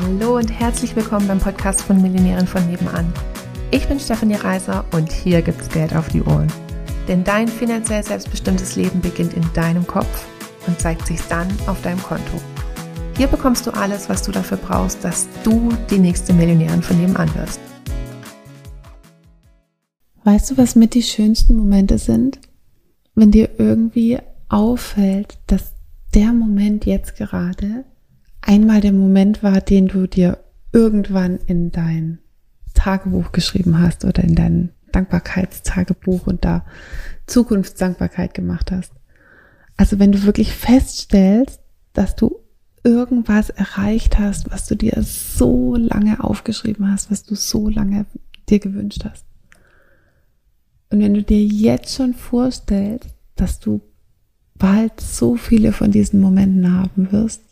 Hallo und herzlich willkommen beim Podcast von Millionären von nebenan. Ich bin Stefanie Reiser und hier gibt's Geld auf die Ohren. Denn dein finanziell selbstbestimmtes Leben beginnt in deinem Kopf und zeigt sich dann auf deinem Konto. Hier bekommst du alles, was du dafür brauchst, dass du die nächste Millionärin von nebenan wirst. Weißt du, was mit die schönsten Momente sind? Wenn dir irgendwie auffällt, dass der Moment jetzt gerade einmal der Moment war, den du dir irgendwann in dein Tagebuch geschrieben hast oder in dein Dankbarkeitstagebuch und da Zukunftsdankbarkeit gemacht hast. Also wenn du wirklich feststellst, dass du irgendwas erreicht hast, was du dir so lange aufgeschrieben hast, was du so lange dir gewünscht hast. Und wenn du dir jetzt schon vorstellst, dass du bald so viele von diesen Momenten haben wirst,